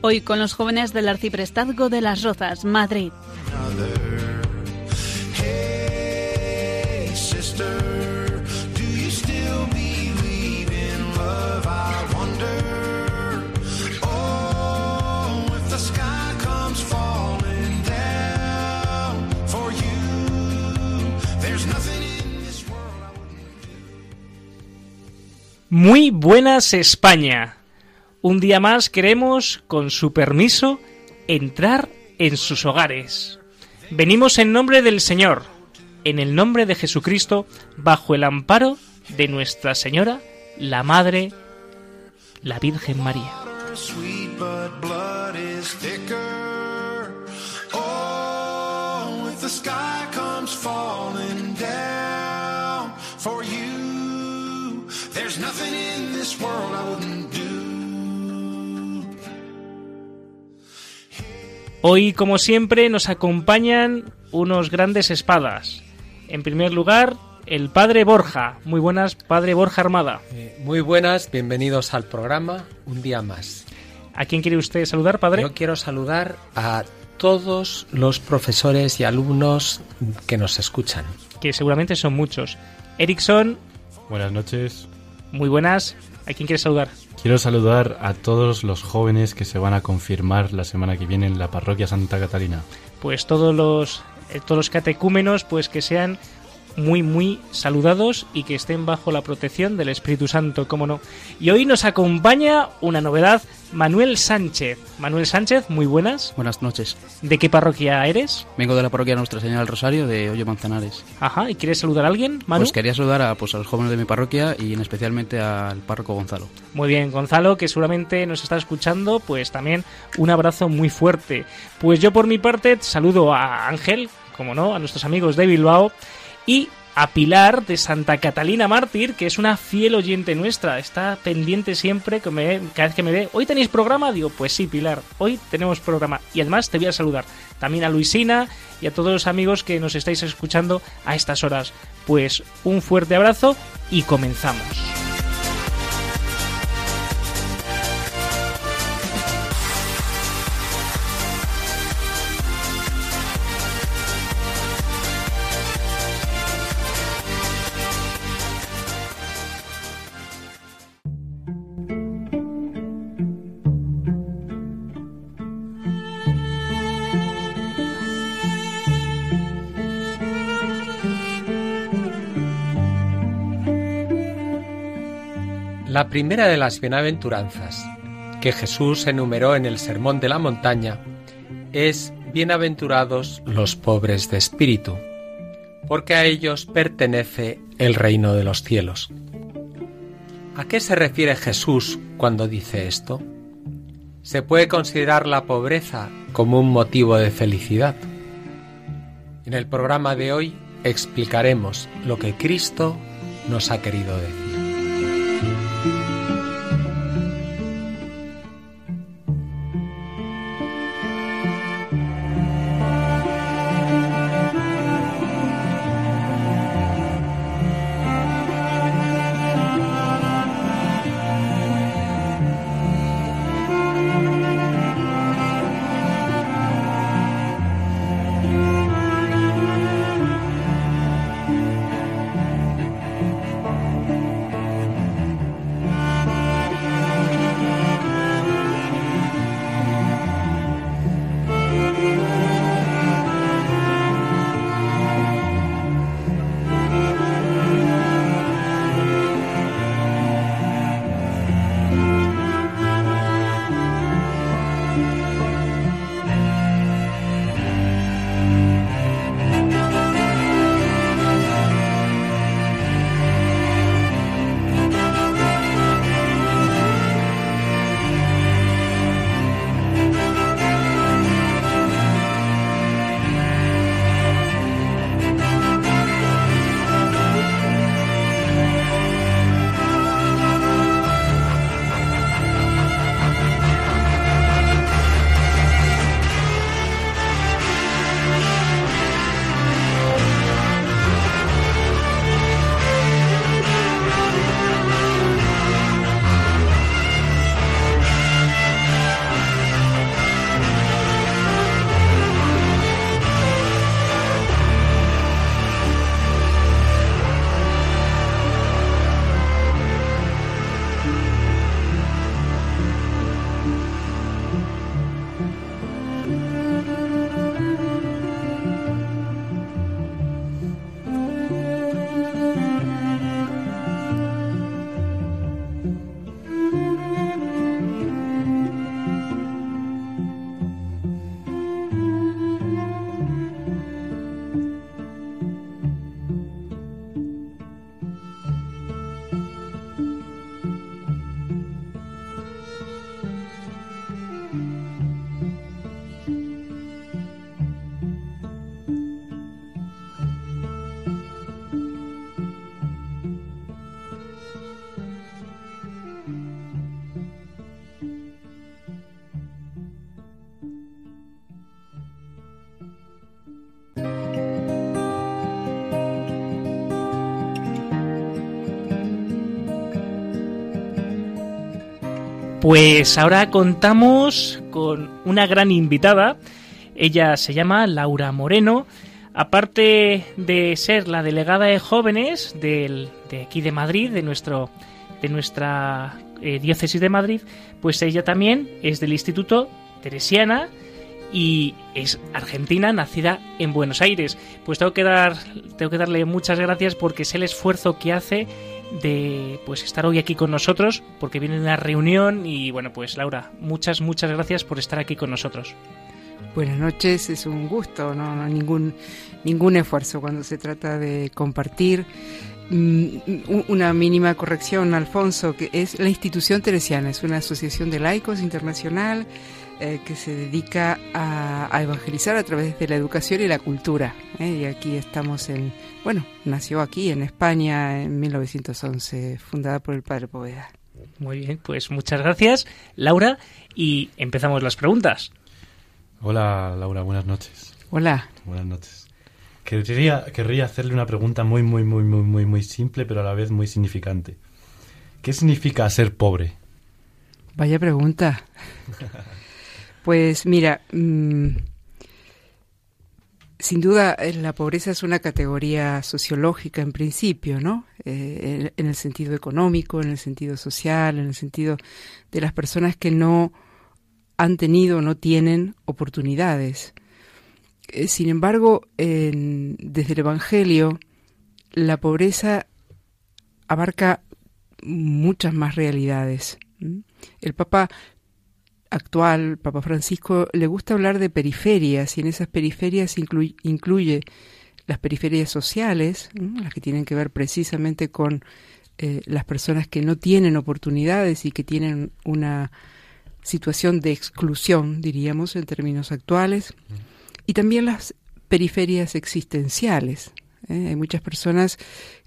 Hoy con los jóvenes del Arciprestazgo de las Rozas, Madrid. Muy buenas España. Un día más queremos, con su permiso, entrar en sus hogares. Venimos en nombre del Señor, en el nombre de Jesucristo, bajo el amparo de Nuestra Señora, la Madre, la Virgen María. Hoy, como siempre, nos acompañan unos grandes espadas. En primer lugar, el Padre Borja. Muy buenas, Padre Borja Armada. Eh, Muy buenas, bienvenidos al programa Un día más. ¿A quién quiere usted saludar, Padre? Yo quiero saludar a todos los profesores y alumnos que nos escuchan. que seguramente son muchos. Erickson, Buenas noches. muy buenas. ¿A quién quieres saludar? Quiero saludar a todos los jóvenes que se van a confirmar la semana que viene en la parroquia Santa Catalina. Pues todos los, eh, todos los catecúmenos, pues que sean muy, muy saludados y que estén bajo la protección del Espíritu Santo, cómo no. Y hoy nos acompaña una novedad, Manuel Sánchez. Manuel Sánchez, muy buenas. Buenas noches. ¿De qué parroquia eres? Vengo de la parroquia Nuestra Señora del Rosario de Hoyo Manzanares. Ajá, ¿y quieres saludar a alguien, Manu? Pues quería saludar a, pues, a los jóvenes de mi parroquia y en especialmente al párroco Gonzalo. Muy bien, Gonzalo, que seguramente nos está escuchando, pues también un abrazo muy fuerte. Pues yo por mi parte saludo a Ángel, como no, a nuestros amigos de Bilbao y a Pilar de Santa Catalina Mártir, que es una fiel oyente nuestra, está pendiente siempre, que me, cada vez que me ve, hoy tenéis programa, digo, pues sí, Pilar, hoy tenemos programa. Y además te voy a saludar también a Luisina y a todos los amigos que nos estáis escuchando a estas horas. Pues un fuerte abrazo y comenzamos. La primera de las bienaventuranzas que Jesús enumeró en el Sermón de la Montaña es Bienaventurados los pobres de espíritu, porque a ellos pertenece el reino de los cielos. ¿A qué se refiere Jesús cuando dice esto? ¿Se puede considerar la pobreza como un motivo de felicidad? En el programa de hoy explicaremos lo que Cristo nos ha querido decir. Pues ahora contamos con una gran invitada. Ella se llama Laura Moreno. Aparte de ser la delegada de jóvenes del, de aquí de Madrid, de, nuestro, de nuestra eh, diócesis de Madrid, pues ella también es del Instituto Teresiana y es argentina, nacida en Buenos Aires. Pues tengo que dar, tengo que darle muchas gracias porque es el esfuerzo que hace de pues estar hoy aquí con nosotros, porque viene una reunión y bueno, pues Laura, muchas muchas gracias por estar aquí con nosotros. Buenas noches, es un gusto, no, no ningún ningún esfuerzo cuando se trata de compartir mm, una mínima corrección, Alfonso, que es la institución teresiana, es una asociación de laicos internacional eh, que se dedica a, evangelizar a través de la educación y la cultura. ¿eh? Y aquí estamos en, bueno, nació aquí en España en 1911, fundada por el padre Poveda. Muy bien, pues muchas gracias, Laura, y empezamos las preguntas. Hola, Laura, buenas noches. Hola. Buenas noches. Querría, querría hacerle una pregunta muy, muy, muy, muy, muy, muy simple, pero a la vez muy significante. ¿Qué significa ser pobre? Vaya pregunta. Pues mira, mm, sin duda eh, la pobreza es una categoría sociológica en principio, ¿no? Eh, en, el sentido económico, en el sentido social, en el sentido de las personas que no han tenido o no tienen oportunidades. Eh, sin embargo, desde el Evangelio, la pobreza abarca muchas más realidades. El Papa actual, Papa Francisco, le gusta hablar de periferias y en esas periferias incluye las periferias sociales, las que tienen que ver precisamente con eh, las personas que no tienen oportunidades y que tienen una situación de exclusión, diríamos, en términos actuales, y también las periferias existenciales. ¿eh? Hay muchas personas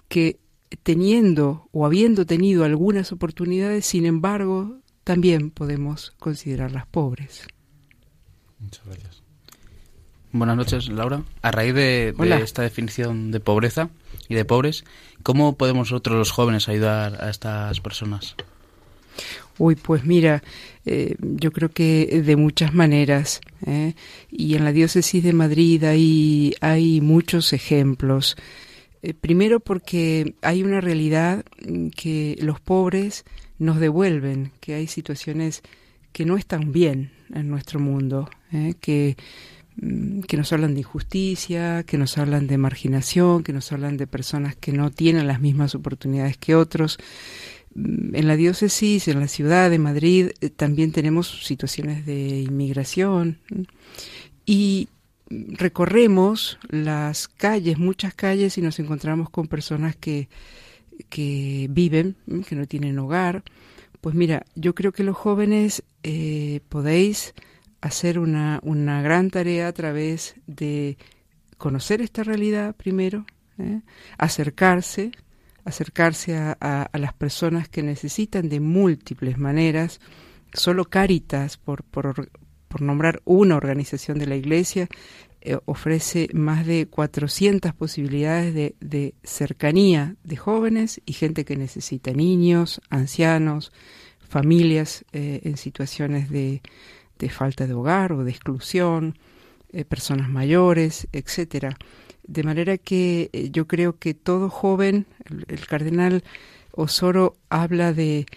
que teniendo o habiendo tenido algunas oportunidades, sin embargo, también podemos considerarlas pobres. Muchas gracias. Buenas noches, Laura. A raíz de, esta definición de pobreza y de pobres, ¿cómo podemos nosotros los jóvenes ayudar a estas personas? Uy, pues mira, eh, yo creo que de muchas maneras. ¿eh? Y en la diócesis de Madrid hay, hay muchos ejemplos. Eh, primero porque hay una realidad que los pobres nos devuelven que hay situaciones que no están bien en nuestro mundo, ¿eh? que, mm, que nos hablan de injusticia, que nos hablan de marginación, que nos hablan de personas que no tienen las mismas oportunidades que otros. Mm, en la diócesis, en la ciudad de Madrid, eh, también tenemos situaciones de inmigración y recorremos las calles, muchas calles, y nos encontramos con personas que, que viven, que no tienen hogar. Pues mira, yo creo que los jóvenes eh, podéis hacer una, una, gran tarea a través de conocer esta realidad primero, ¿eh? acercarse, acercarse a, las personas que necesitan de múltiples maneras. Solo Caritas, por, por, por nombrar una organización de la Iglesia, eh, ofrece más de 400 posibilidades de, cercanía de jóvenes y gente que necesita, niños, ancianos, familias eh, en situaciones de, falta de hogar o de exclusión, eh, personas mayores, etcétera. De manera que yo creo que todo joven, el cardenal Osoro habla de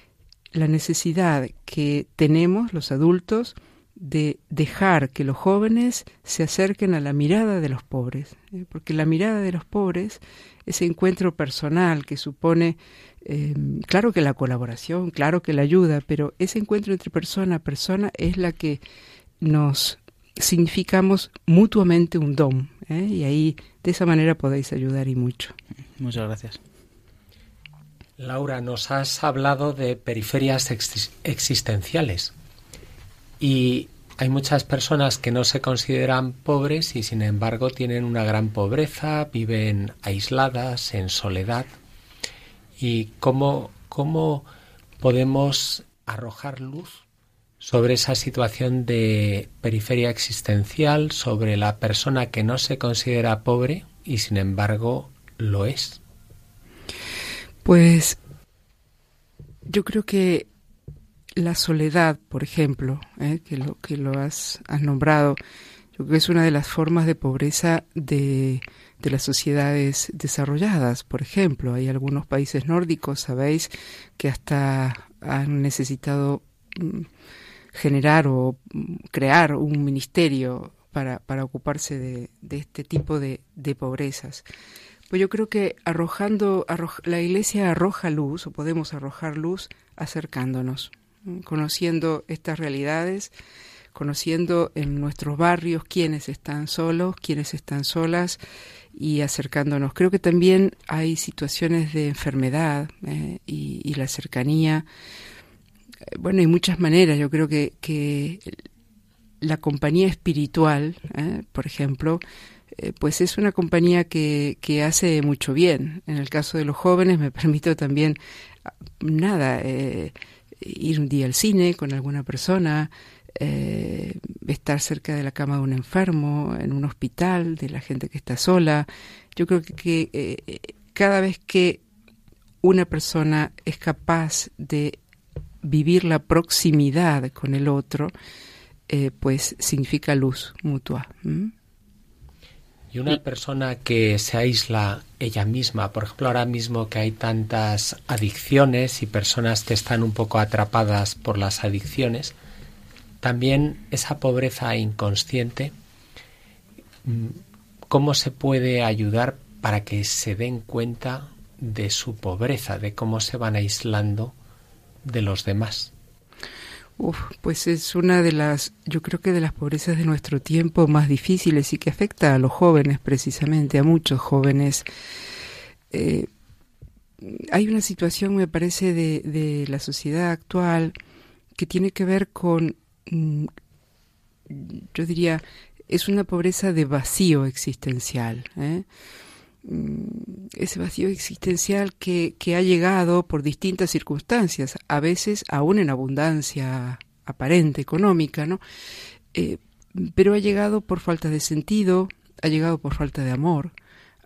la necesidad que tenemos los adultos de dejar que los jóvenes se acerquen a la mirada de los pobres, ¿eh? porque la mirada de los pobres, ese encuentro personal que supone, eh, claro que la colaboración, claro que la ayuda, pero ese encuentro entre persona a persona es la que nos significamos mutuamente un don, ¿eh? y ahí de esa manera podéis ayudar y mucho. Muchas gracias. Laura, nos has hablado de periferias existenciales. Y hay muchas personas que no se consideran pobres y sin embargo tienen una gran pobreza, viven aisladas, en soledad. ¿Y cómo, cómo podemos arrojar luz sobre esa situación de periferia existencial, sobre la persona que no se considera pobre y sin embargo lo es? Pues yo creo que la soledad, por ejemplo, ¿eh? que lo que lo has, has, nombrado, yo creo que es una de las formas de pobreza de, de las sociedades desarrolladas. Por ejemplo, hay algunos países nórdicos, sabéis, que hasta han necesitado mm, generar o mm, crear un ministerio para, para ocuparse de, de, este tipo de, de, pobrezas. Pues yo creo que arrojando, la Iglesia arroja luz, o podemos arrojar luz, acercándonos, conociendo estas realidades, conociendo en nuestros barrios quiénes están solos, quiénes están solas y acercándonos. Creo que también hay situaciones de enfermedad eh, y, la cercanía. Bueno, hay muchas maneras. Yo creo que, que la compañía espiritual, eh, por ejemplo, eh, pues es una compañía que, que, hace mucho bien. En el caso de los jóvenes me permito también, nada, eh, ir un día al cine con alguna persona, eh, estar cerca de la cama de un enfermo, en un hospital, de la gente que está sola. Yo creo que, eh, cada vez que una persona es capaz de vivir la proximidad con el otro, eh, pues significa luz mutua. Y una persona que se aísla ella misma, por ejemplo, ahora mismo que hay tantas adicciones y personas que están un poco atrapadas por las adicciones, también esa pobreza inconsciente, mm, ¿cómo se puede ayudar para que se den cuenta de su pobreza, de cómo se van aislando de los demás? Uf, pues es una de las, yo creo que de las pobrezas de nuestro tiempo más difíciles y que afecta a los jóvenes precisamente, a muchos jóvenes. Eh, hay una situación, me parece, de, de la sociedad actual que tiene que ver con Mm, yo diría, es una pobreza de vacío existencial. ¿eh? Mm, ese vacío existencial que, que, ha llegado por distintas circunstancias, a veces aún en abundancia aparente, económica, ¿no? Eh, pero ha llegado por falta de sentido, ha llegado por falta de amor,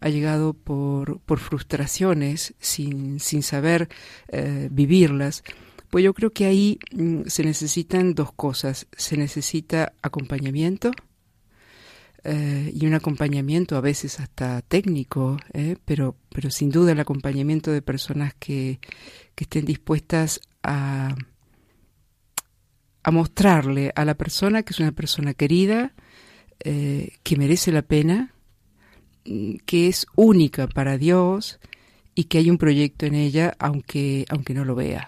ha llegado por, por frustraciones sin, sin saber eh, vivirlas. Pues yo creo que ahí mm, se necesitan dos cosas. Se necesita acompañamiento eh, y un acompañamiento a veces hasta técnico, eh, pero, pero sin duda el acompañamiento de personas que, que estén dispuestas a, a mostrarle a la persona que es una persona querida, eh, que merece la pena, que es única para Dios y que hay un proyecto en ella aunque, aunque no lo vea.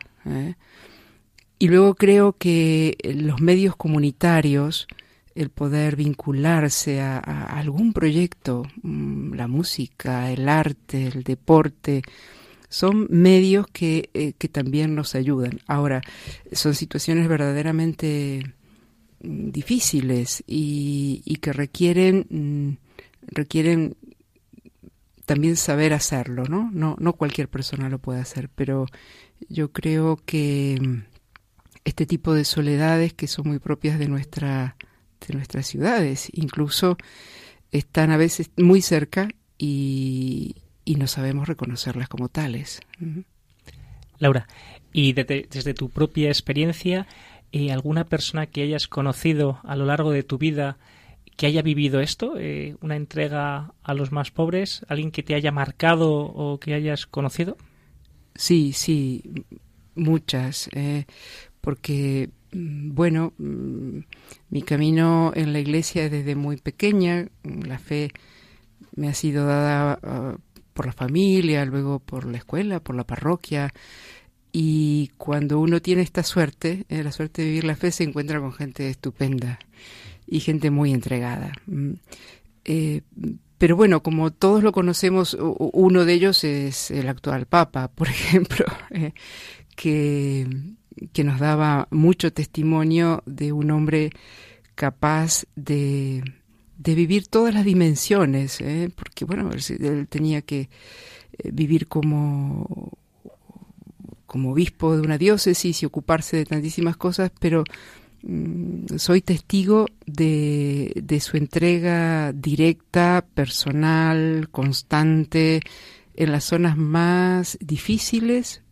Y luego creo que los medios comunitarios, el poder vincularse a, algún proyecto, mm, la música, el arte, el deporte, son medios que, eh, que también nos ayudan. Ahora, son situaciones verdaderamente mm, difíciles y, y que requieren, mm, requieren también saber hacerlo, ¿no? ¿no? No cualquier persona lo puede hacer, pero yo creo que este tipo de soledades que son muy propias de nuestra de nuestras ciudades, incluso están a veces muy cerca y, y no sabemos reconocerlas como tales. Laura, y desde, desde tu propia experiencia, eh, ¿alguna persona que hayas conocido a lo largo de tu vida que haya vivido esto, eh, una entrega a los más pobres, alguien que te haya marcado o que hayas conocido? Sí, sí, muchas, eh, porque, bueno, mm, mi camino en la iglesia desde muy pequeña, la fe me ha sido dada uh, por la familia, luego por la escuela, por la parroquia, y cuando uno tiene esta suerte, eh, la suerte de vivir la fe, se encuentra con gente estupenda y gente muy entregada. Mm, eh, pero bueno, como todos lo conocemos, uno de ellos es el actual Papa, por ejemplo, eh, que, que nos daba mucho testimonio de un hombre capaz de, de vivir todas las dimensiones, ¿eh? porque bueno, él, tenía que eh, vivir como como obispo de una diócesis y ocuparse de tantísimas cosas, pero Mm, soy testigo de, de, su entrega directa, personal, constante, en las zonas más difíciles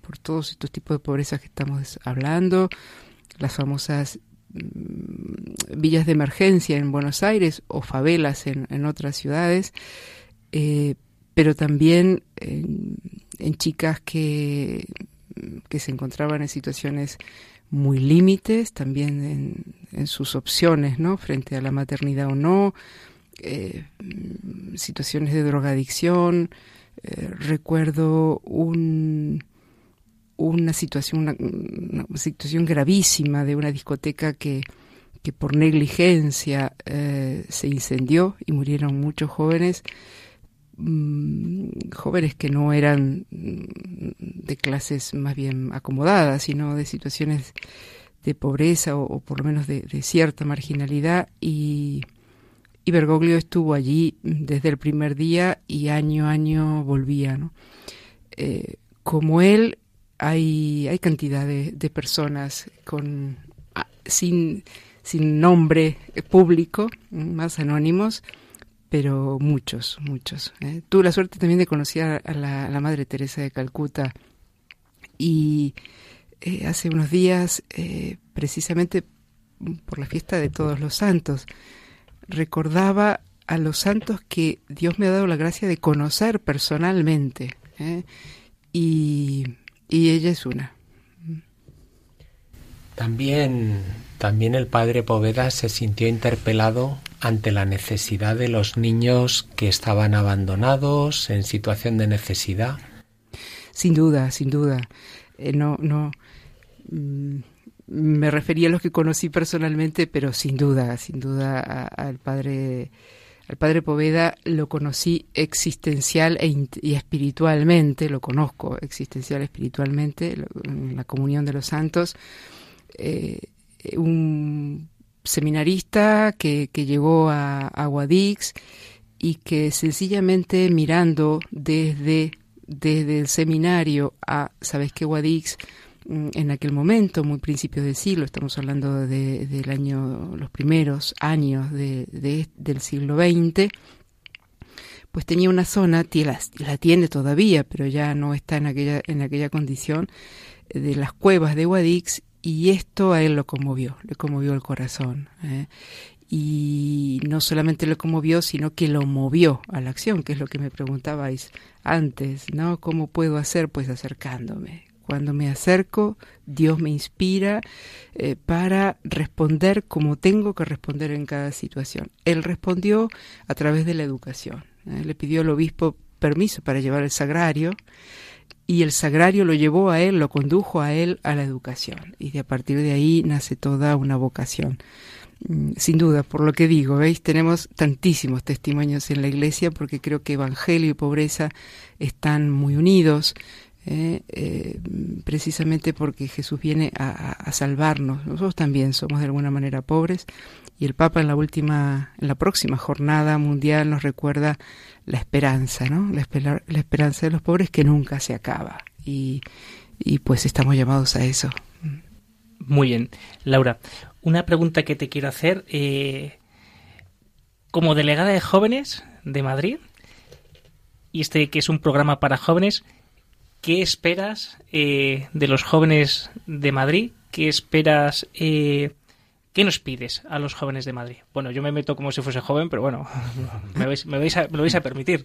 por todos estos tipos de pobreza que estamos hablando, las famosas mm, villas de emergencia en Buenos Aires o favelas en, otras ciudades, eh, pero también en, chicas que, que se encontraban en situaciones muy límites, también en, sus opciones, ¿no? Frente a la maternidad o no, eh, situaciones de drogadicción. Eh, recuerdo un, una situación, una, situación gravísima de una discoteca que, que por negligencia eh, se incendió y murieron muchos jóvenes Mm, jóvenes que no eran mm, de clases más bien acomodadas, sino de situaciones de pobreza o, por lo menos de, cierta marginalidad y, y, Bergoglio estuvo allí desde el primer día y año a año volvía. Eh, como él hay, hay cantidad de, personas con, ah, sin, sin nombre público, más anónimos, pero muchos, muchos. ¿eh? Tuve la suerte también de conocer a la, Madre Teresa de Calcuta y eh, hace unos días, eh, precisamente por la fiesta de todos los santos, recordaba a los santos que Dios me ha dado la gracia de conocer personalmente y, y ella es una. También, también el padre Poveda se sintió interpelado ante la necesidad de los niños que estaban abandonados en situación de necesidad. Sin duda, sin duda. Eh, no, no. Mm, me refería a los que conocí personalmente, pero sin duda, sin duda al padre al padre Poveda lo conocí existencial e y espiritualmente, lo conozco existencial espiritualmente, en la comunión de los santos, eh, un seminarista que, llegó a, Guadix y que sencillamente mirando desde, desde el seminario a, ¿sabes qué, Guadix? Mm, en aquel momento, muy principios del siglo, estamos hablando de, del año, los primeros años de, del siglo XX, pues tenía una zona, la, la, tiene todavía, pero ya no está en aquella, en aquella condición, de las cuevas de Guadix y esto a él lo conmovió, le conmovió el corazón. ¿eh? Y no solamente lo conmovió, sino que lo movió a la acción, que es lo que me preguntabais antes, ¿no? ¿Cómo puedo hacer? Pues acercándome. Cuando me acerco, Dios me inspira eh, para responder como tengo que responder en cada situación. Él respondió a través de la educación. ¿eh? Le pidió al obispo permiso para llevar el sagrario y el sagrario lo llevó a él, lo condujo a él a la educación. Y de a partir de ahí nace toda una vocación. Mm, sin duda, por lo que digo, ¿veis? Tenemos tantísimos testimonios en la iglesia porque creo que evangelio y pobreza están muy unidos. ¿Eh? Eh, precisamente porque Jesús viene a, salvarnos. Nosotros también somos de alguna manera pobres y el Papa en la última, en la próxima jornada mundial nos recuerda la esperanza, ¿no? La, esperanza de los pobres que nunca se acaba. Y, pues estamos llamados a eso. Muy bien. Laura, una pregunta que te quiero hacer. Eh, como delegada de jóvenes de Madrid, y este que es un programa para jóvenes, ¿qué esperas eh, de los jóvenes de Madrid? ¿Qué esperas eh, ¿Qué nos pides a los jóvenes de Madrid? Bueno, yo me meto como si fuese joven, pero bueno, me, vais, a, lo vais a permitir.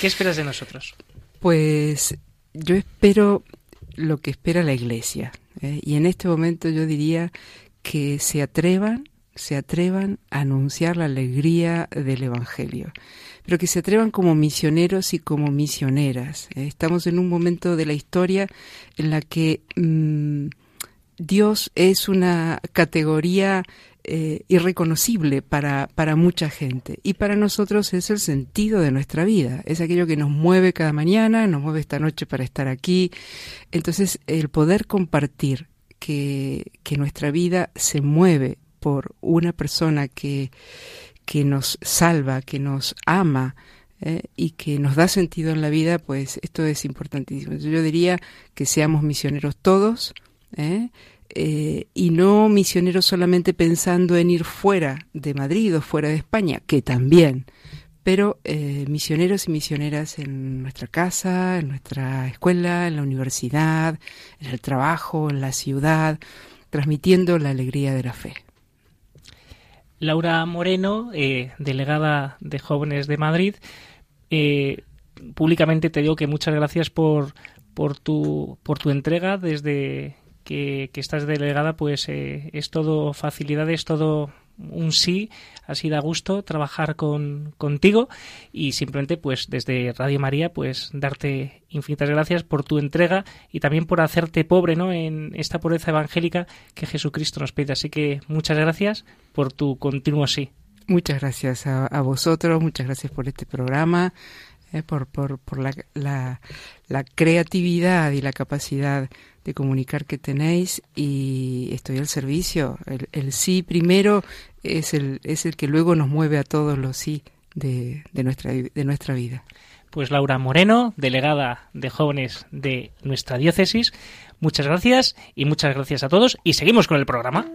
¿Qué esperas de nosotros? Pues yo espero lo que espera la Iglesia. ¿eh? Y en este momento yo diría que se atrevan, se atrevan a anunciar la alegría del Evangelio pero que se atrevan como misioneros y como misioneras. ¿eh? Estamos en un momento de la historia en la que mm, Dios es una categoría eh, irreconocible para, para mucha gente y para nosotros es el sentido de nuestra vida, es aquello que nos mueve cada mañana, nos mueve esta noche para estar aquí. Entonces, el poder compartir que, que nuestra vida se mueve por una persona que, que nos salva, que nos ama, eh, y que nos da sentido en la vida, pues esto es importantísimo. Yo diría que seamos misioneros todos, ¿eh? Eh, y no misioneros solamente pensando en ir fuera de Madrid o fuera de España, que también, pero eh, misioneros y misioneras en nuestra casa, en nuestra escuela, en la universidad, en el trabajo, en la ciudad, transmitiendo la alegría de la fe. Laura Moreno, eh, delegada de Jóvenes de Madrid, eh, públicamente te digo que muchas gracias por, por, tu, por tu entrega. Desde que, estás delegada, pues eh, es todo facilidad, es todo un sí, ha sido a gusto trabajar con, contigo y simplemente pues desde Radio María pues darte infinitas gracias por tu entrega y también por hacerte pobre ¿no? en esta pobreza evangélica que Jesucristo nos pide. Así que muchas gracias por tu continuo sí. Muchas gracias a, vosotros, muchas gracias por este programa, eh, por, por, por la, la creatividad y la capacidad de comunicar que tenéis y estoy al servicio. El, sí primero es el, es el que luego nos mueve a todos los sí de, de, nuestra, de nuestra vida. Pues Laura Moreno, delegada de jóvenes de nuestra diócesis, muchas gracias y muchas gracias a todos y seguimos con el programa.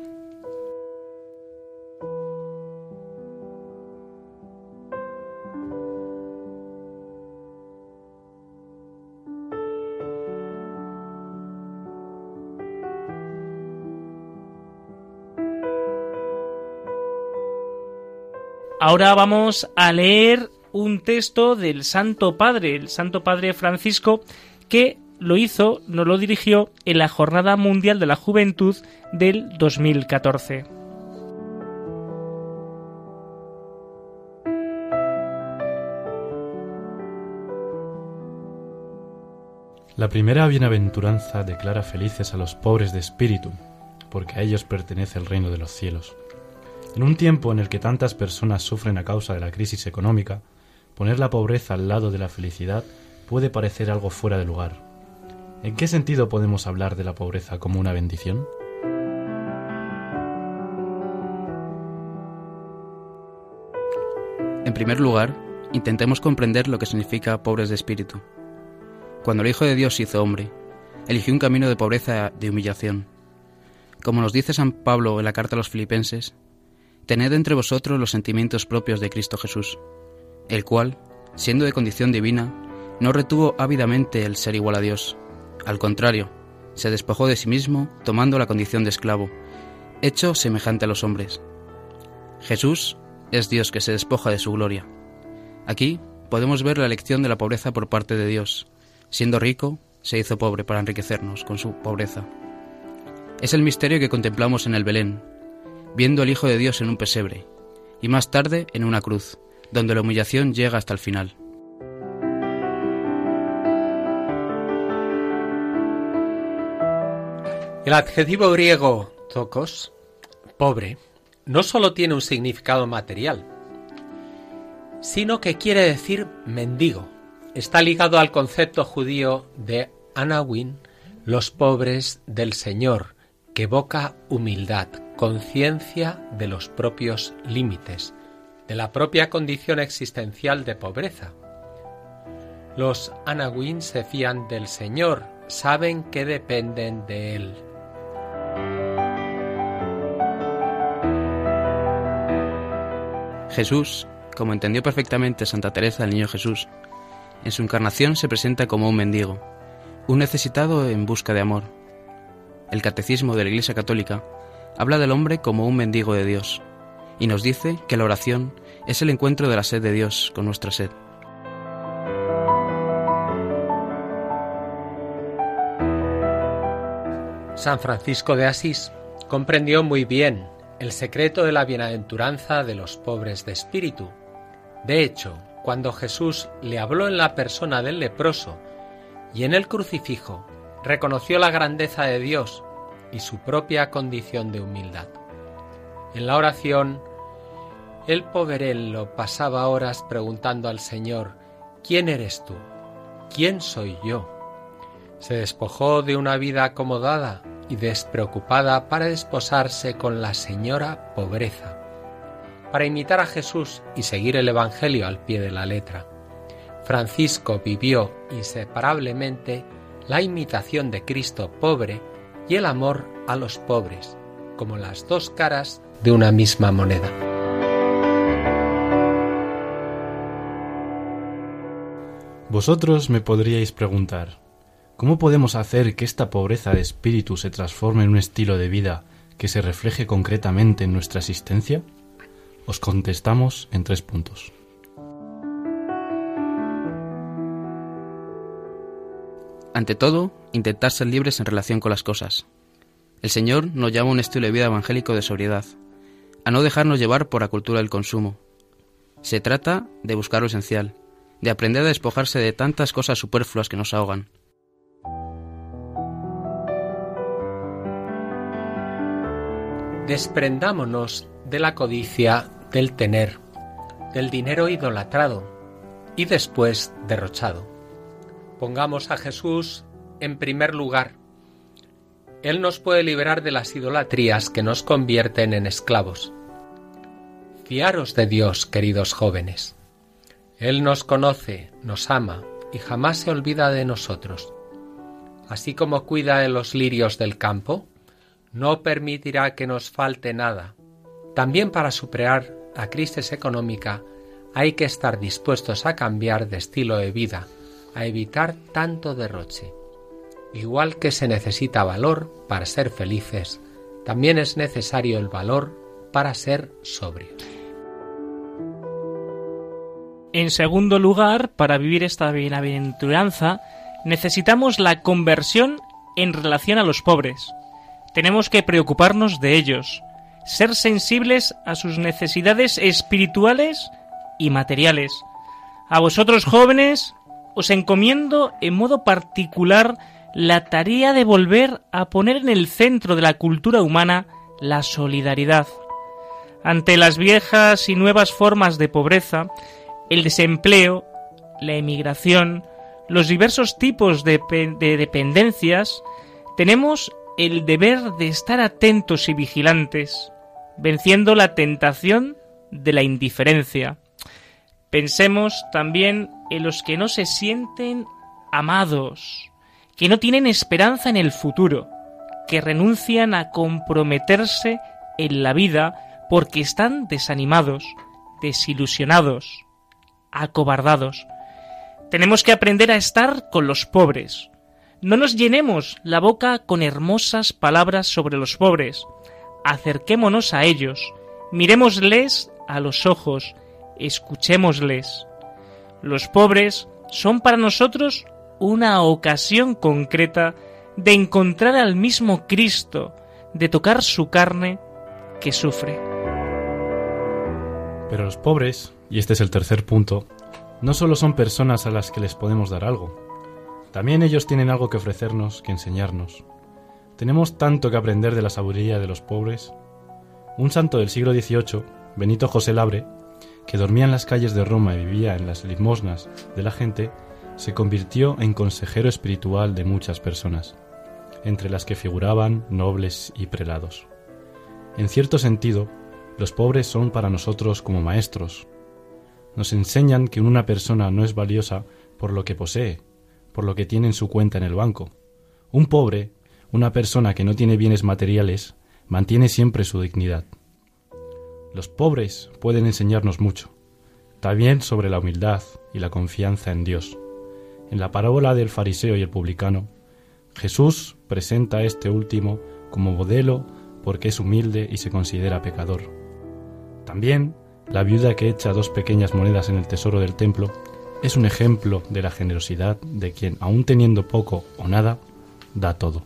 Ahora vamos a leer un texto del Santo Padre, el Santo Padre Francisco, que lo hizo, nos lo dirigió en la Jornada Mundial de la Juventud del 2014. La primera bienaventuranza declara felices a los pobres de espíritu, porque a ellos pertenece el reino de los cielos. En un tiempo en el que tantas personas sufren a causa de la crisis económica, poner la pobreza al lado de la felicidad puede parecer algo fuera de lugar. ¿En qué sentido podemos hablar de la pobreza como una bendición? En primer lugar, intentemos comprender lo que significa pobres de espíritu. Cuando el Hijo de Dios hizo hombre, eligió un camino de pobreza, de humillación. Como nos dice San Pablo en la carta a los filipenses, Tened entre vosotros los sentimientos propios de Cristo Jesús, el cual, siendo de condición divina, no retuvo ávidamente el ser igual a Dios. Al contrario, se despojó de sí mismo, tomando la condición de esclavo, hecho semejante a los hombres. Jesús es Dios que se despoja de su gloria. Aquí podemos ver la lección de la pobreza por parte de Dios. Siendo rico, se hizo pobre para enriquecernos con su pobreza. Es el misterio que contemplamos en el Belén, viendo al Hijo de Dios en un pesebre, y más tarde en una cruz, donde la humillación llega hasta el final. El adjetivo griego tokos, pobre, no solo tiene un significado material, sino que quiere decir mendigo. Está ligado al concepto judío de Anawin, los pobres del Señor, que evoca humildad, conciencia de los propios límites, de la propia condición existencial de pobreza. Los Anawin se fían del Señor, saben que dependen de Él. Jesús, como entendió perfectamente Santa Teresa del Niño Jesús, en su encarnación se presenta como un mendigo, un necesitado en busca de amor. El catecismo de la Iglesia Católica habla del hombre como un mendigo de Dios y nos dice que la oración es el encuentro de la sed de Dios con nuestra sed. San Francisco de Asís comprendió muy bien el secreto de la bienaventuranza de los pobres de espíritu. De hecho, cuando Jesús le habló en la persona del leproso y en el crucifijo reconoció la grandeza de Dios y su propia condición de humildad. En la oración, el poverello pasaba horas preguntando al Señor, ¿quién eres tú? ¿Quién soy yo? Se despojó de una vida acomodada y despreocupada para desposarse con la señora pobreza, para imitar a Jesús y seguir el Evangelio al pie de la letra. Francisco vivió inseparablemente la imitación de Cristo pobre y el amor a los pobres, como las dos caras de una misma moneda. Vosotros me podríais preguntar, ¿cómo podemos hacer que esta pobreza de espíritu se transforme en un estilo de vida que se refleje concretamente en nuestra existencia? Os contestamos en tres puntos. Ante todo, intentar ser libres en relación con las cosas. El Señor nos llama a un estilo de vida evangélico de sobriedad, a no dejarnos llevar por la cultura del consumo. Se trata de buscar lo esencial, de aprender a despojarse de tantas cosas superfluas que nos ahogan. Desprendámonos de la codicia del tener, del dinero idolatrado y después derrochado. Pongamos a Jesús en primer lugar. Él nos puede liberar de las idolatrías que nos convierten en esclavos. Fiaros de Dios, queridos jóvenes. Él nos conoce, nos ama y jamás se olvida de nosotros. Así como cuida de los lirios del campo, no permitirá que nos falte nada. También para superar la crisis económica hay que estar dispuestos a cambiar de estilo de vida, a evitar tanto derroche. Igual que se necesita valor para ser felices, también es necesario el valor para ser sobrios. En segundo lugar, para vivir esta bienaventuranza, necesitamos la conversión en relación a los pobres. Tenemos que preocuparnos de ellos, ser sensibles a sus necesidades espirituales y materiales. A vosotros jóvenes os encomiendo en modo particular la tarea de volver a poner en el centro de la cultura humana la solidaridad. Ante las viejas y nuevas formas de pobreza, el desempleo, la emigración, los diversos tipos de, dependencias, tenemos el deber de estar atentos y vigilantes, venciendo la tentación de la indiferencia. Pensemos también en los que no se sienten amados, que no tienen esperanza en el futuro, que renuncian a comprometerse en la vida porque están desanimados, desilusionados, acobardados. Tenemos que aprender a estar con los pobres. No nos llenemos la boca con hermosas palabras sobre los pobres. Acerquémonos a ellos, mirémosles a los ojos, escuchémosles. Los pobres son para nosotros una ocasión concreta de encontrar al mismo Cristo, de tocar su carne que sufre. Pero los pobres, y este es el tercer punto, no solo son personas a las que les podemos dar algo, también ellos tienen algo que ofrecernos, que enseñarnos. Tenemos tanto que aprender de la sabiduría de los pobres. Un santo del siglo XVIII, Benito José Labre, que dormía en las calles de Roma y vivía en las limosnas de la gente, se convirtió en consejero espiritual de muchas personas, entre las que figuraban nobles y prelados. En cierto sentido, los pobres son para nosotros como maestros. Nos enseñan que una persona no es valiosa por lo que posee, por lo que tiene en su cuenta en el banco. Un pobre, una persona que no tiene bienes materiales, mantiene siempre su dignidad. Los pobres pueden enseñarnos mucho, también sobre la humildad y la confianza en Dios. En la parábola del fariseo y el publicano, Jesús presenta a este último como modelo porque es humilde y se considera pecador. También la viuda que echa dos pequeñas monedas en el tesoro del templo es un ejemplo de la generosidad de quien, aun teniendo poco o nada, da todo.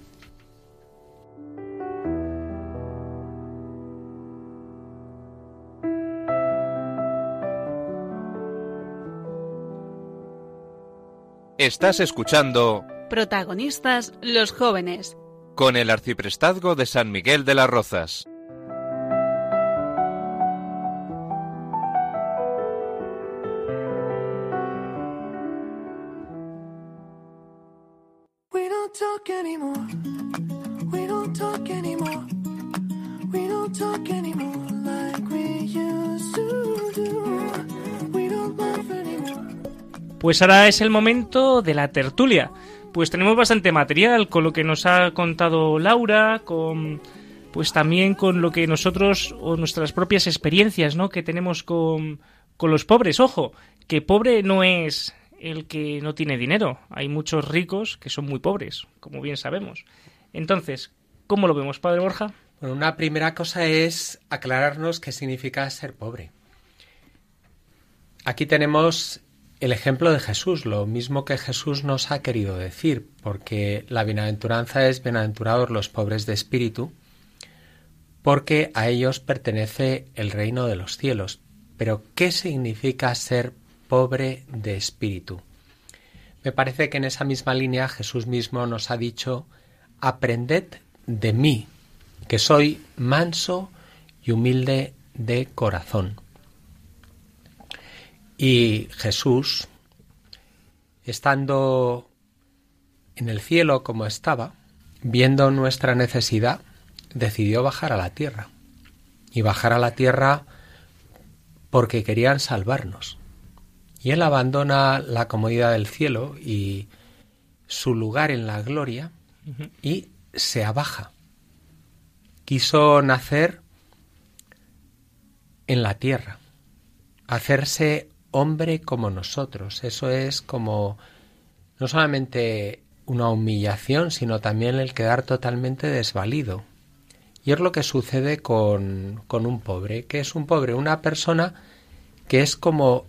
Estás escuchando Protagonistas los jóvenes. Con el arciprestazgo de San Miguel de las Rozas. Pues ahora es el momento de la tertulia. Pues tenemos bastante material con lo que nos ha contado Laura, con pues también con lo que nosotros o nuestras propias experiencias, ¿no? que tenemos con, con los pobres. Ojo, que pobre no es el que no tiene dinero. Hay muchos ricos que son muy pobres, como bien sabemos. Entonces, ¿cómo lo vemos, Padre Borja? Bueno, una primera cosa es aclararnos qué significa ser pobre. Aquí tenemos el ejemplo de Jesús, lo mismo que Jesús nos ha querido decir, porque la bienaventuranza es bienaventurados los pobres de espíritu, porque a ellos pertenece el reino de los cielos. Pero, ¿qué significa ser pobre de espíritu? Me parece que en esa misma línea Jesús mismo nos ha dicho, aprended de mí, que soy manso y humilde de corazón. Y Jesús, estando en el cielo como estaba, viendo nuestra necesidad, decidió bajar a la tierra. Y bajar a la tierra porque querían salvarnos. Y él abandona la comodidad del cielo y su lugar en la gloria y se abaja. Quiso nacer en la tierra, hacerse hombre como nosotros. Eso es como no solamente una humillación, sino también el quedar totalmente desvalido. Y es lo que sucede con, con un pobre. que es un pobre? Una persona que es como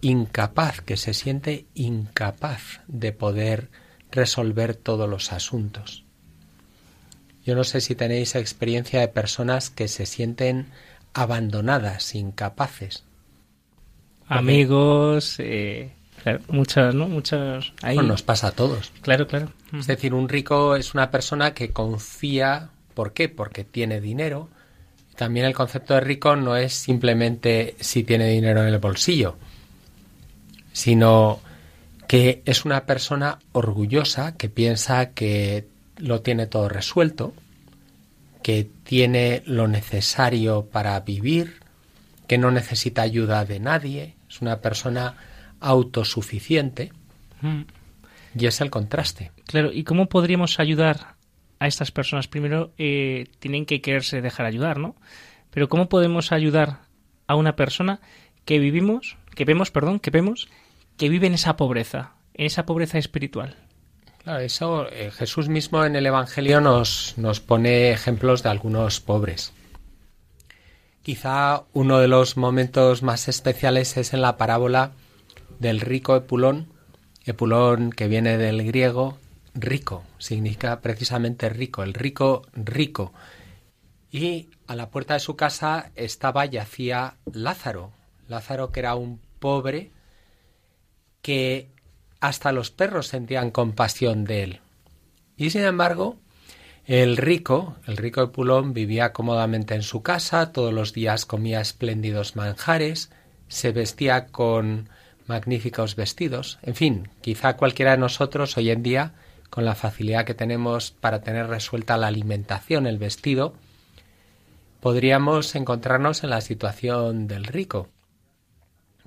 incapaz, que se siente incapaz de poder resolver todos los asuntos. Yo no sé si tenéis experiencia de personas que se sienten abandonadas, incapaces amigos, eh, muchas, ¿no? Muchas. Ahí. nos pasa a todos. Claro, claro. Es decir, un rico es una persona que confía. ¿Por qué? Porque tiene dinero. También el concepto de rico no es simplemente si tiene dinero en el bolsillo, sino que es una persona orgullosa que piensa que lo tiene todo resuelto, que tiene lo necesario para vivir, que no necesita ayuda de nadie, es una persona autosuficiente mm. y es el contraste. Claro, ¿y cómo podríamos ayudar a estas personas? Primero, eh, tienen que quererse dejar ayudar, ¿no? Pero ¿cómo podemos ayudar a una persona que vivimos, que vemos, perdón, que vemos, que vive en esa pobreza, en esa pobreza espiritual? Claro, eso eh, Jesús mismo en el Evangelio nos, nos pone ejemplos de algunos pobres. Quizá uno de los momentos más especiales es en la parábola del rico Epulón, Epulón que viene del griego rico, significa precisamente rico, el rico rico. Y a la puerta de su casa estaba yacía Lázaro, Lázaro que era un pobre que hasta los perros sentían compasión de él. Y sin embargo, el rico, el rico de Pulón, vivía cómodamente en su casa, todos los días comía espléndidos manjares, se vestía con magníficos vestidos. En fin, quizá cualquiera de nosotros hoy en día, con la facilidad que tenemos para tener resuelta la alimentación, el vestido, podríamos encontrarnos en la situación del rico.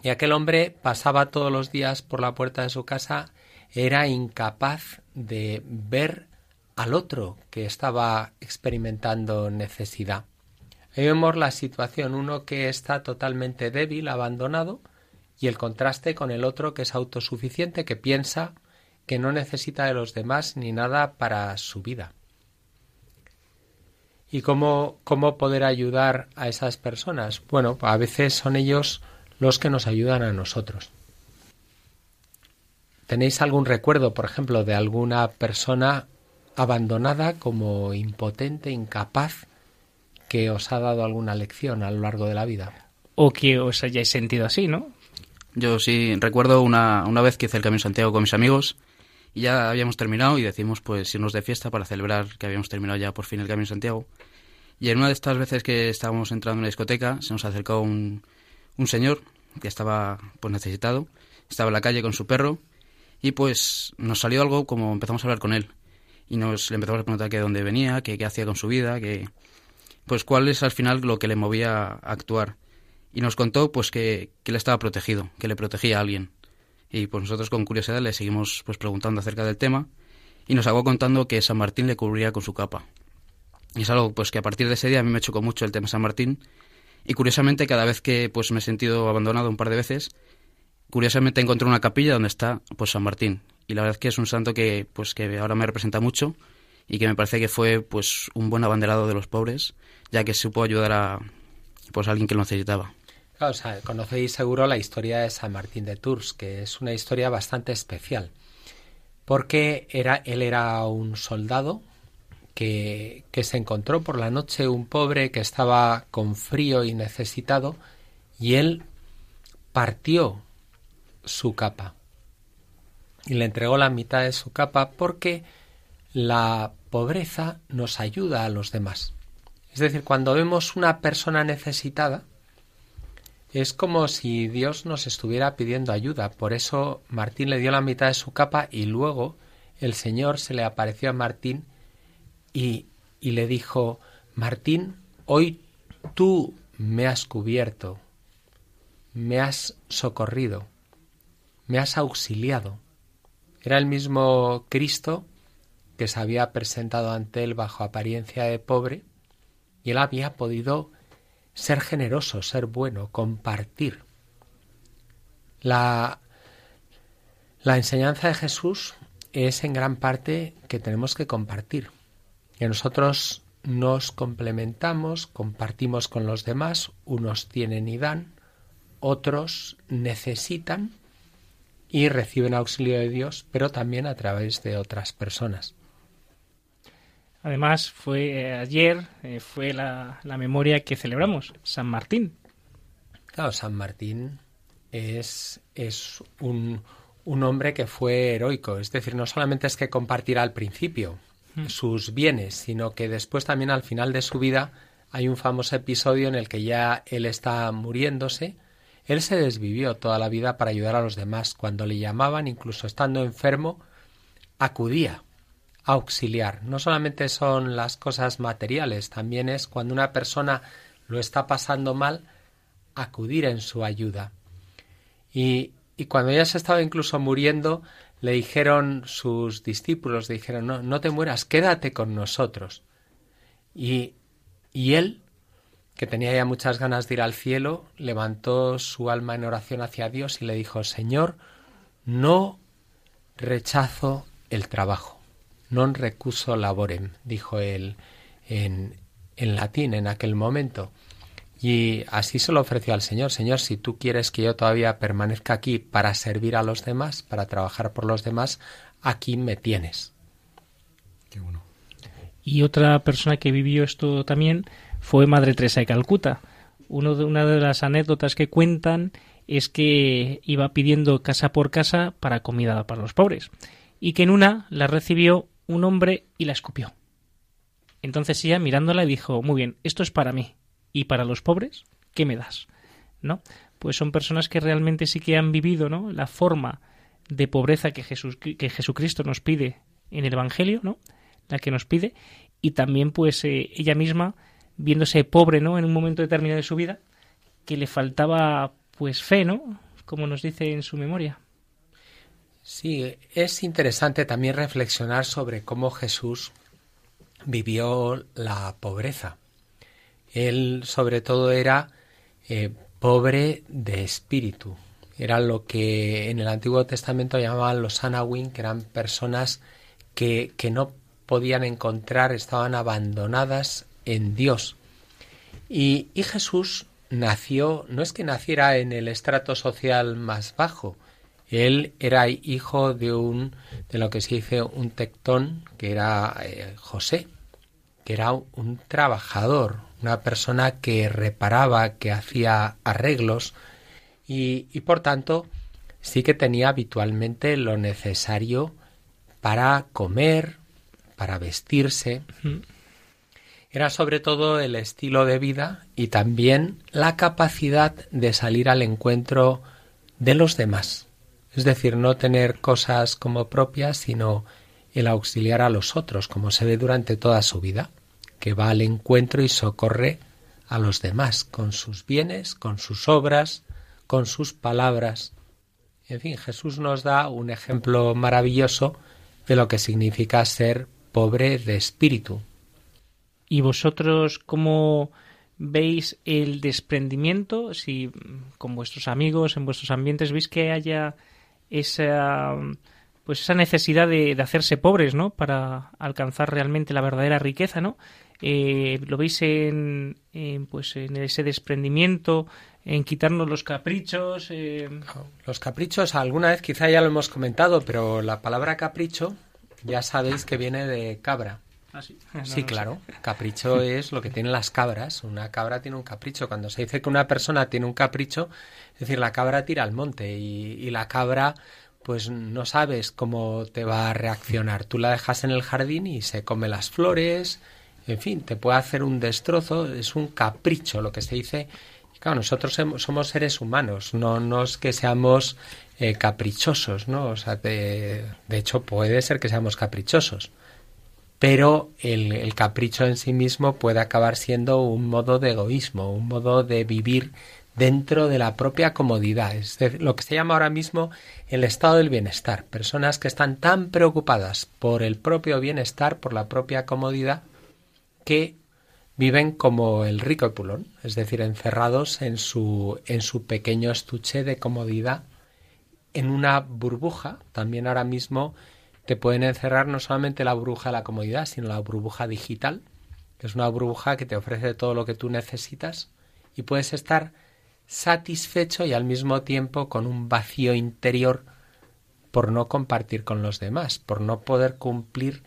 Y aquel hombre pasaba todos los días por la puerta de su casa, era incapaz de ver al otro que estaba experimentando necesidad. Ahí vemos la situación, uno que está totalmente débil, abandonado, y el contraste con el otro que es autosuficiente, que piensa que no necesita de los demás ni nada para su vida. ¿Y cómo, cómo poder ayudar a esas personas? Bueno, a veces son ellos los que nos ayudan a nosotros. ¿Tenéis algún recuerdo, por ejemplo, de alguna persona abandonada, como impotente, incapaz, que os ha dado alguna lección a lo largo de la vida. O que os hayáis sentido así, ¿no? Yo sí recuerdo una, una vez que hice el Camino Santiago con mis amigos y ya habíamos terminado y decimos pues irnos de fiesta para celebrar que habíamos terminado ya por fin el Camino Santiago. Y en una de estas veces que estábamos entrando en una discoteca se nos acercó un, un señor que estaba pues necesitado, estaba en la calle con su perro y pues nos salió algo como empezamos a hablar con él y nos le empezamos a preguntar que de dónde venía, qué hacía con su vida, que pues cuál es al final lo que le movía a actuar. Y nos contó pues que, que estaba protegido, que le protegía a alguien. Y pues nosotros con curiosidad le seguimos pues preguntando acerca del tema y nos acabó contando que San Martín le cubría con su capa. Y es algo pues que a partir de ese día a mí me chocó mucho el tema San Martín y curiosamente cada vez que pues me he sentido abandonado un par de veces curiosamente encontré una capilla donde está pues San Martín y la verdad es que es un santo que pues que ahora me representa mucho y que me parece que fue pues un buen abanderado de los pobres ya que supo ayudar a pues a alguien que lo necesitaba. Claro, o sea, conocéis seguro la historia de San Martín de Tours, que es una historia bastante especial, porque era, él era un soldado que, que se encontró por la noche un pobre que estaba con frío y necesitado, y él partió su capa y le entregó la mitad de su capa porque la pobreza nos ayuda a los demás. Es decir, cuando vemos una persona necesitada, es como si Dios nos estuviera pidiendo ayuda. Por eso Martín le dio la mitad de su capa y luego el Señor se le apareció a Martín y, y le dijo, Martín, hoy tú me has cubierto, me has socorrido, me has auxiliado. Era el mismo Cristo que se había presentado ante él bajo apariencia de pobre, y él había podido ser generoso, ser bueno, compartir. La, la enseñanza de Jesús es en gran parte que tenemos que compartir, que nosotros nos complementamos, compartimos con los demás, unos tienen y dan, otros necesitan y reciben auxilio de Dios, pero también a través de otras personas. Además, fue eh, ayer, eh, fue la, la, memoria que celebramos, San Martín. Claro, San Martín es, es un, un, hombre que fue heroico. Es decir, no solamente es que compartirá al principio mm. sus bienes, sino que después también al final de su vida hay un famoso episodio en el que ya él está muriéndose. Él se desvivió toda la vida para ayudar a los demás. Cuando le llamaban, incluso estando enfermo, acudía auxiliar. No solamente son las cosas materiales, también es cuando una persona lo está pasando mal, acudir en su ayuda. Y, y cuando ya se estaba incluso muriendo, le dijeron sus discípulos, le dijeron, no, no te mueras, quédate con nosotros. Y, y él, que tenía ya muchas ganas de ir al cielo, levantó su alma en oración hacia Dios y le dijo, Señor, no rechazo el trabajo non recuso laborem, dijo él en, en latín en aquel momento. Y así se lo ofreció al Señor. Señor, si tú quieres que yo todavía permanezca aquí para servir a los demás, para trabajar por los demás, aquí me tienes. Qué bueno. Y otra persona que vivió esto también fue Madre Teresa de Calcuta. Uno de, una de las anécdotas que cuentan es que iba pidiendo casa por casa para comida para los pobres y que en una la recibió un hombre y la escupió. Entonces ella mirándola dijo, muy bien, esto es para mí. ¿Y para los pobres? ¿Qué me das? ¿No? Pues son personas que realmente sí que han vivido, ¿no? La forma de pobreza que, Jesús, que Jesucristo nos pide en el Evangelio, ¿no? La que nos pide. Y también, pues, eh, ella misma, viéndose pobre, ¿no? En un momento determinado de su vida, que le faltaba, pues, fe, ¿no? Como nos dice en su memoria. Sí, es interesante también reflexionar sobre cómo Jesús vivió la pobreza. Él sobre todo era eh, pobre de espíritu. Era lo que en el Antiguo Testamento llamaban los Anawin, que eran personas que, que no podían encontrar, estaban abandonadas en Dios. Y, y Jesús nació, no es que naciera en el estrato social más bajo, él era hijo de un de lo que se dice un tectón, que era eh, José, que era un trabajador, una persona que reparaba, que hacía arreglos y, y por tanto sí que tenía habitualmente lo necesario para comer, para vestirse. Era sobre todo el estilo de vida y también la capacidad de salir al encuentro de los demás. Es decir, no tener cosas como propias, sino el auxiliar a los otros, como se ve durante toda su vida, que va al encuentro y socorre a los demás con sus bienes, con sus obras, con sus palabras. En fin, Jesús nos da un ejemplo maravilloso de lo que significa ser pobre de espíritu. ¿Y vosotros cómo veis el desprendimiento, si con vuestros amigos, en vuestros ambientes, veis que haya esa pues esa necesidad de, hacerse pobres, ¿no? Para alcanzar realmente la verdadera riqueza, ¿no? Eh, lo veis en, pues en ese desprendimiento, en quitarnos los caprichos. Eh... Los caprichos, alguna vez quizá ya lo hemos comentado, pero la palabra capricho ya sabéis que viene de cabra. Ah, sí, sí claro. Capricho es lo que tienen las cabras. Una cabra tiene un capricho. Cuando se dice que una persona tiene un capricho, es decir, la cabra tira al monte y, y la cabra pues no sabes cómo te va a reaccionar. Tú la dejas en el jardín y se come las flores, en fin, te puede hacer un destrozo, es un capricho lo que se dice. claro, nosotros somos seres humanos, no, no es que seamos eh, caprichosos, ¿no? O sea, de, de, hecho puede ser que seamos caprichosos, pero el, capricho en sí mismo puede acabar siendo un modo de egoísmo, un modo de vivir dentro de la propia comodidad, es lo que se llama ahora mismo el estado del bienestar. Personas que están tan preocupadas por el propio bienestar, por la propia comodidad, que viven como el rico y pulón, es decir, encerrados en su, en su pequeño estuche de comodidad, en una burbuja. También ahora mismo te pueden encerrar no solamente la burbuja de la comodidad, sino la burbuja digital, que es una burbuja que te ofrece todo lo que tú necesitas y puedes estar satisfecho y al mismo tiempo con un vacío interior por no compartir con los demás, por no poder cumplir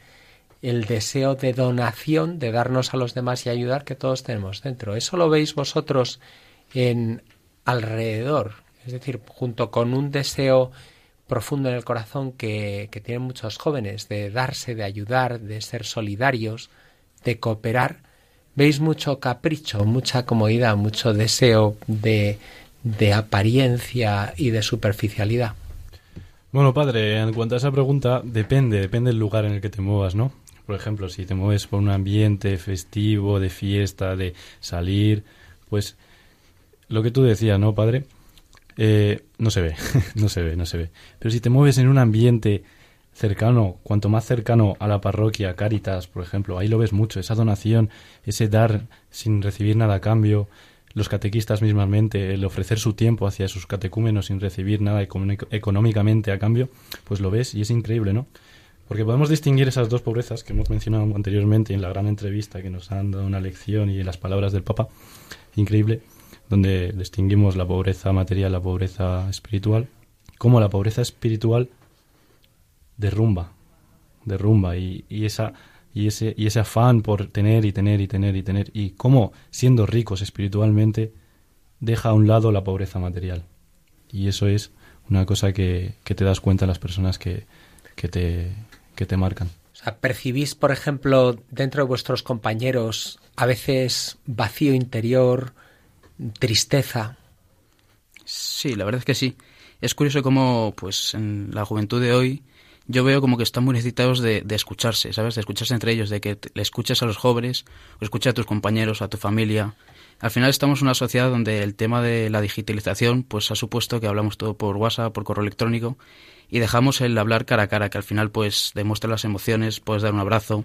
el deseo de donación, de darnos a los demás y ayudar que todos tenemos dentro. Eso lo veis vosotros en alrededor, es decir, junto con un deseo profundo en el corazón que, que tienen muchos jóvenes de darse, de ayudar, de ser solidarios, de cooperar, veis mucho capricho, mucha comodidad, mucho deseo de, de apariencia y de superficialidad. Bueno, padre, en cuanto a esa pregunta, depende, depende del lugar en el que te muevas, ¿no? Por ejemplo, si te mueves por un ambiente festivo, de fiesta, de salir, pues lo que tú decías, ¿no, padre? Eh, no se ve, no se ve, no se ve. Pero si te mueves en un ambiente cercano, cuanto más cercano a la parroquia, Cáritas, por ejemplo, ahí lo ves mucho, esa donación, ese dar sin recibir nada a cambio, los catequistas mismamente, el ofrecer su tiempo hacia sus catecúmenos sin recibir nada económicamente a cambio, pues lo ves y es increíble, ¿no? Porque podemos distinguir esas dos pobrezas que hemos mencionado anteriormente en la gran entrevista que nos han dado una lección y en las palabras del Papa, increíble, donde distinguimos la pobreza material, la pobreza espiritual, como la pobreza espiritual derrumba, derrumba y, y, esa y ese y ese afán por tener y tener y tener y tener y cómo siendo ricos espiritualmente deja a un lado la pobreza material y eso es una cosa que, que te das cuenta en las personas que, que te que te marcan. Percibís, por ejemplo, dentro de vuestros compañeros a veces vacío interior, tristeza. Sí, la verdad es que sí. Es curioso cómo, pues, en la juventud de hoy yo veo como que están muy necesitados de, de, escucharse, ¿sabes? De escucharse entre ellos, de que le escuches a los jóvenes, o escuches a tus compañeros, a tu familia. Al final estamos en una sociedad donde el tema de la digitalización pues ha supuesto que hablamos todo por WhatsApp, por correo electrónico y dejamos el hablar cara a cara, que al final pues demuestra las emociones, puedes dar un abrazo,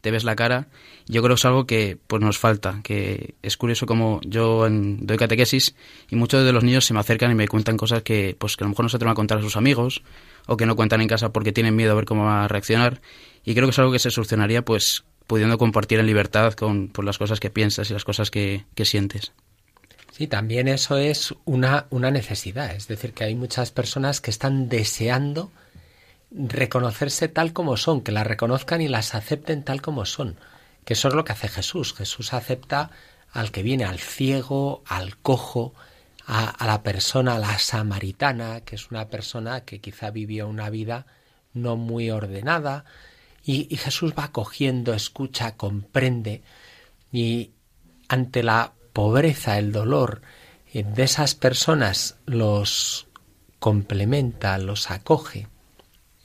te ves la cara. Yo creo que es algo que pues nos falta, que es curioso como yo en, doy catequesis y muchos de los niños se me acercan y me cuentan cosas que pues que a lo mejor no se atreven a contar a sus amigos o que no cuentan en casa porque tienen miedo a ver cómo va a reaccionar y creo que es algo que se solucionaría pues pudiendo compartir en libertad con por las cosas que piensas y las cosas que, que sientes. Sí, también eso es una, una necesidad, es decir, que hay muchas personas que están deseando reconocerse tal como son, que las reconozcan y las acepten tal como son, que eso es lo que hace Jesús. Jesús acepta al que viene, al ciego, al cojo, a, la persona, a la samaritana, que es una persona que quizá vivió una vida no muy ordenada, y, y Jesús va cogiendo, escucha, comprende, y ante la pobreza, el dolor de esas personas los complementa, los acoge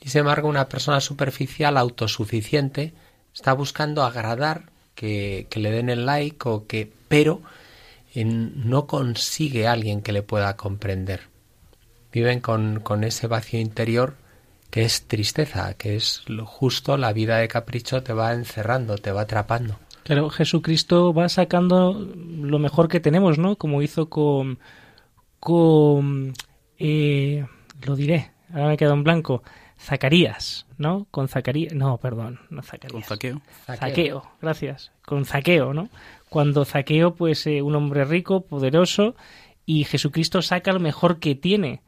y sin embargo, una persona superficial, autosuficiente, está buscando agradar, que, que le den el like o que, pero no consigue alguien que le pueda comprender. Viven con, con ese vacío interior que es tristeza, que es lo justo la vida de capricho te va encerrando, te va atrapando. Claro, Jesucristo va sacando lo mejor que tenemos, ¿no? Como hizo con... con eh, lo diré, ahora me quedado en blanco. Zacarías, ¿no? Con Zacarías... No, perdón, no Zacarías. Con Zaqueo. Zaqueo, gracias. Con Zaqueo, ¿no? Cuando Zaqueo, pues eh, un hombre rico, poderoso, y Jesucristo saca lo mejor que tiene.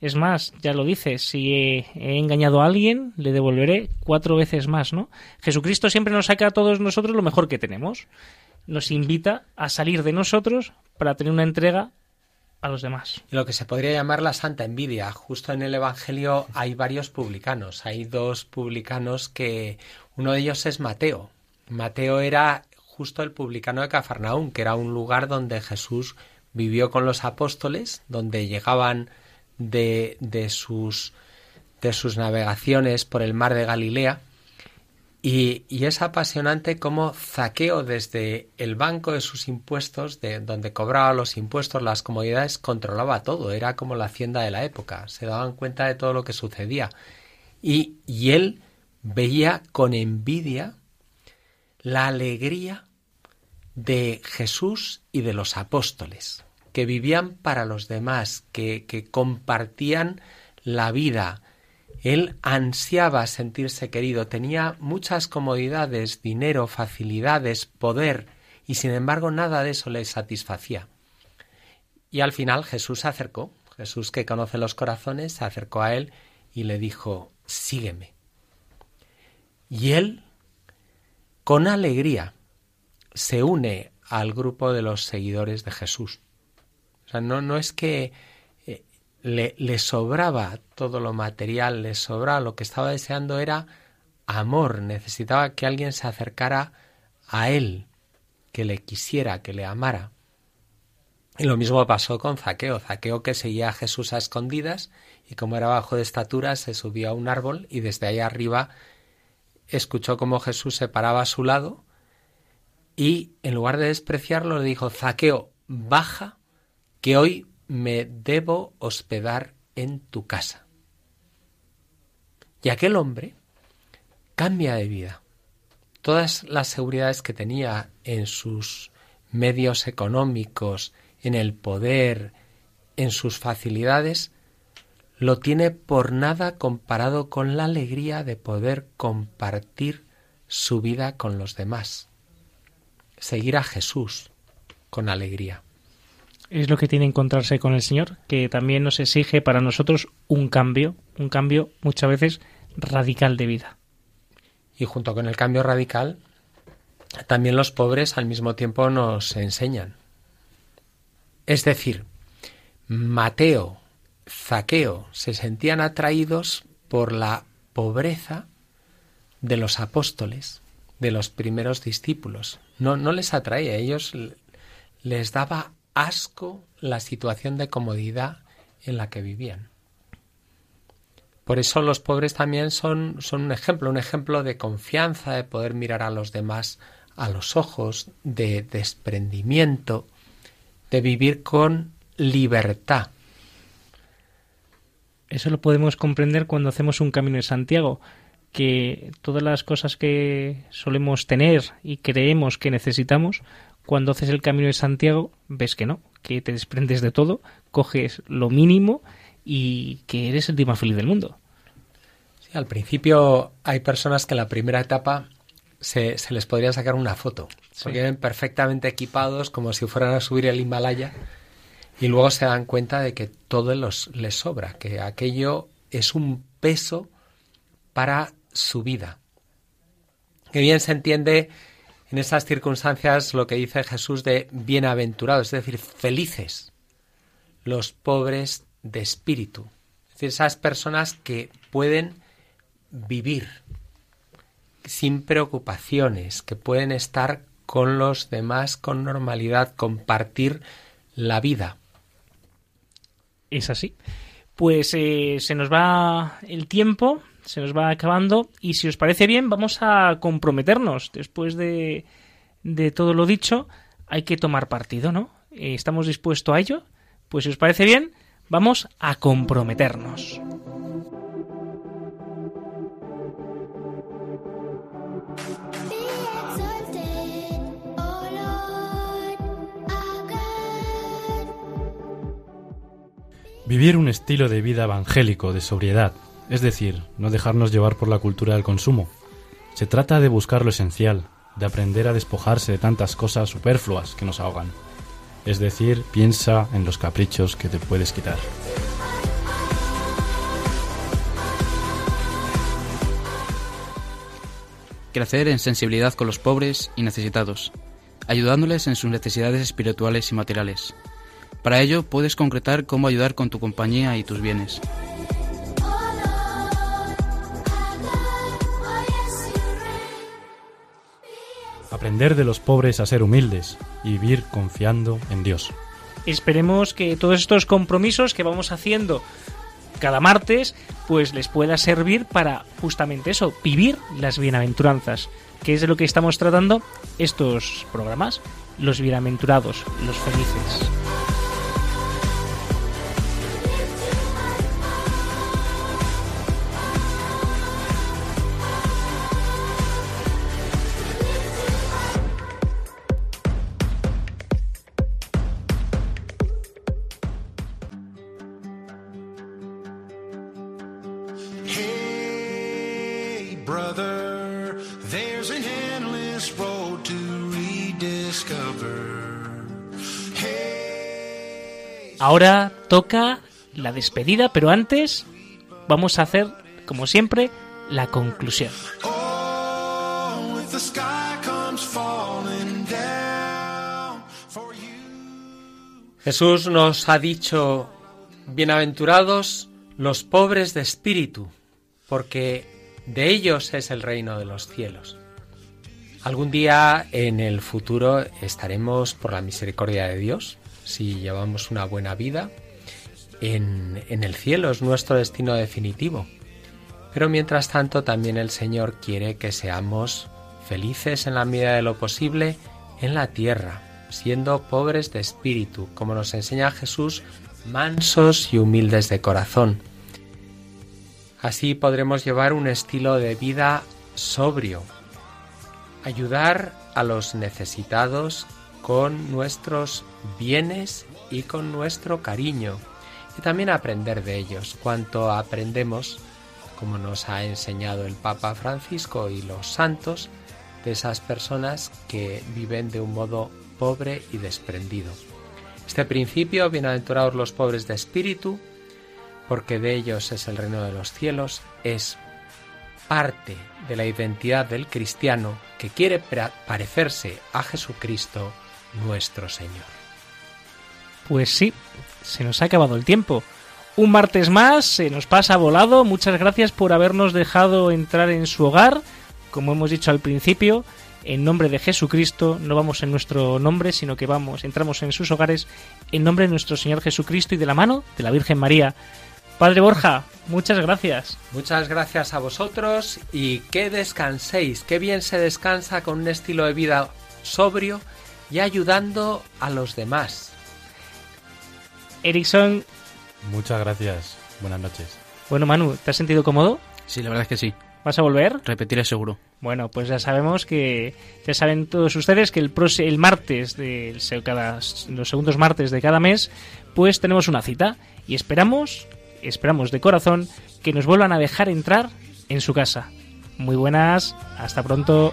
Es más, ya lo dice, si he, he, engañado a alguien, le devolveré cuatro veces más, ¿no? Jesucristo siempre nos saca a todos nosotros lo mejor que tenemos. Nos invita a salir de nosotros para tener una entrega a. Lo que se podría llamar la santa envidia. Justo en el Evangelio hay varios publicanos. Hay dos publicanos que uno de ellos es Mateo. Mateo era justo el publicano de Cafarnaún, que era un lugar donde Jesús vivió con los apóstoles, donde llegaban de, de, sus, de sus navegaciones por el mar de Galilea. Y, es apasionante cómo Zaqueo desde el banco de sus impuestos, de donde cobraba los impuestos, las comodidades, controlaba todo. Era como la hacienda de la época. Se daban cuenta de todo lo que sucedía. Y, él veía con envidia la alegría de Jesús y de los apóstoles, que vivían para los demás, que compartían la vida. Él ansiaba sentirse querido, tenía muchas comodidades, dinero, facilidades, poder, y sin embargo nada de eso le satisfacía. Y al final Jesús se acercó, Jesús que conoce los corazones, se acercó a él y le dijo, sígueme. Y él, con alegría, se une al grupo de los seguidores de Jesús. O sea, no, no es que le, sobraba todo lo material, le sobraba, lo que estaba deseando era amor, necesitaba que alguien se acercara a él, que le quisiera, que le amara. Y lo mismo pasó con Zaqueo, Zaqueo que seguía a Jesús a escondidas y como era bajo de estatura se subió a un árbol y desde ahí arriba escuchó cómo Jesús se paraba a su lado y en lugar de despreciarlo le dijo, Zaqueo, baja, que hoy me debo hospedar en tu casa. Y aquel hombre cambia de vida. Todas las seguridades que tenía en sus medios económicos, en el poder, en sus facilidades, lo tiene por nada comparado con la alegría de poder compartir su vida con los demás seguir a Jesús con alegría. Es lo que tiene encontrarse con el Señor, que también nos exige para nosotros un cambio, un cambio muchas veces radical de vida. Y junto con el cambio radical, también los pobres al mismo tiempo nos enseñan. Es decir, Mateo, Zaqueo se sentían atraídos por la pobreza de los apóstoles, de los primeros discípulos. No, no les atraía, a ellos les daba asco la situación de comodidad en la que vivían. Por eso los pobres también son, son un ejemplo, un ejemplo de confianza, de poder mirar a los demás a los ojos, de desprendimiento, de vivir con libertad. Eso lo podemos comprender cuando hacemos un camino de Santiago que todas las cosas que solemos tener y creemos que necesitamos, cuando haces el camino de Santiago, ves que no, que te desprendes de todo, coges lo mínimo y que eres el día más feliz del mundo. Sí, al principio hay personas que en la primera etapa se, se les podría sacar una foto, sí. porque vienen perfectamente equipados como si fueran a subir el Himalaya y luego se dan cuenta de que todo los, les sobra, que aquello es un peso para su vida. Que bien se entiende en esas circunstancias lo que dice Jesús de bienaventurados, es decir, felices los pobres de espíritu. Es decir, esas personas que pueden vivir sin preocupaciones, que pueden estar con los demás con normalidad, compartir la vida. Es así. Pues eh, se nos va el tiempo se nos va acabando y si os parece bien vamos a comprometernos después de, de todo lo dicho hay que tomar partido, ¿no? Eh, ¿Estamos dispuestos a ello? Pues si os parece bien, vamos a comprometernos. Vivir un estilo de vida evangélico de sobriedad, es decir, no dejarnos llevar por la cultura del consumo. Se trata de buscar lo esencial, de aprender a despojarse de tantas cosas superfluas que nos ahogan. Es decir, piensa en los caprichos que te puedes quitar. Crecer en sensibilidad con los pobres y necesitados, ayudándoles en sus necesidades espirituales y materiales. Para ello puedes concretar cómo ayudar con tu compañía y tus bienes. Aprender de los pobres a ser humildes y vivir confiando en Dios. Esperemos que todos estos compromisos que vamos haciendo cada martes, pues les pueda servir para justamente eso, vivir las bienaventuranzas, que es de lo que estamos tratando estos programas, los bienaventurados, los felices. Ahora toca la despedida, pero antes vamos a hacer, como siempre, la conclusión. oh. Jesús nos ha dicho, bienaventurados los pobres de espíritu, porque de ellos es el reino de los cielos. Algún día en el futuro estaremos, por la misericordia de Dios, si llevamos una buena vida, en, el cielo es nuestro destino definitivo. Pero mientras tanto también el Señor quiere que seamos felices en la medida de lo posible en la tierra, siendo pobres de espíritu, como nos enseña Jesús, mansos y humildes de corazón. Así podremos llevar un estilo de vida sobrio, ayudar a los necesitados con nuestros bienes y con nuestro cariño, y también aprender de ellos. Cuanto aprendemos, como nos ha enseñado el Papa Francisco y los santos, de esas personas que viven de un modo pobre y desprendido. Este principio, bienaventurados los pobres de espíritu, porque de ellos es el reino de los cielos, es parte de la identidad del cristiano que quiere parecerse a Jesucristo nuestro Señor. Pues sí, se nos ha acabado el tiempo. Un martes más, se nos pasa volado. Muchas gracias por habernos dejado entrar en su hogar. Como hemos dicho al principio, en nombre de Jesucristo, no vamos en nuestro nombre, sino que vamos, entramos en sus hogares en nombre de nuestro Señor Jesucristo y de la mano de la Virgen María. Padre Borja, muchas gracias. Muchas gracias a vosotros y que descanséis, qué bien se descansa con un estilo de vida sobrio y ayudando a los demás. Erickson, Muchas gracias. Buenas noches. bueno Manu, ¿te has sentido cómodo? Sí, la verdad es que sí. ¿Vas a volver? Repetiré seguro. Bueno, pues ya sabemos que ya saben todos ustedes que el el martes de cada los segundos martes de cada mes, pues tenemos una cita y esperamos, esperamos de corazón que nos vuelvan a dejar entrar en su casa. Muy buenas, hasta pronto.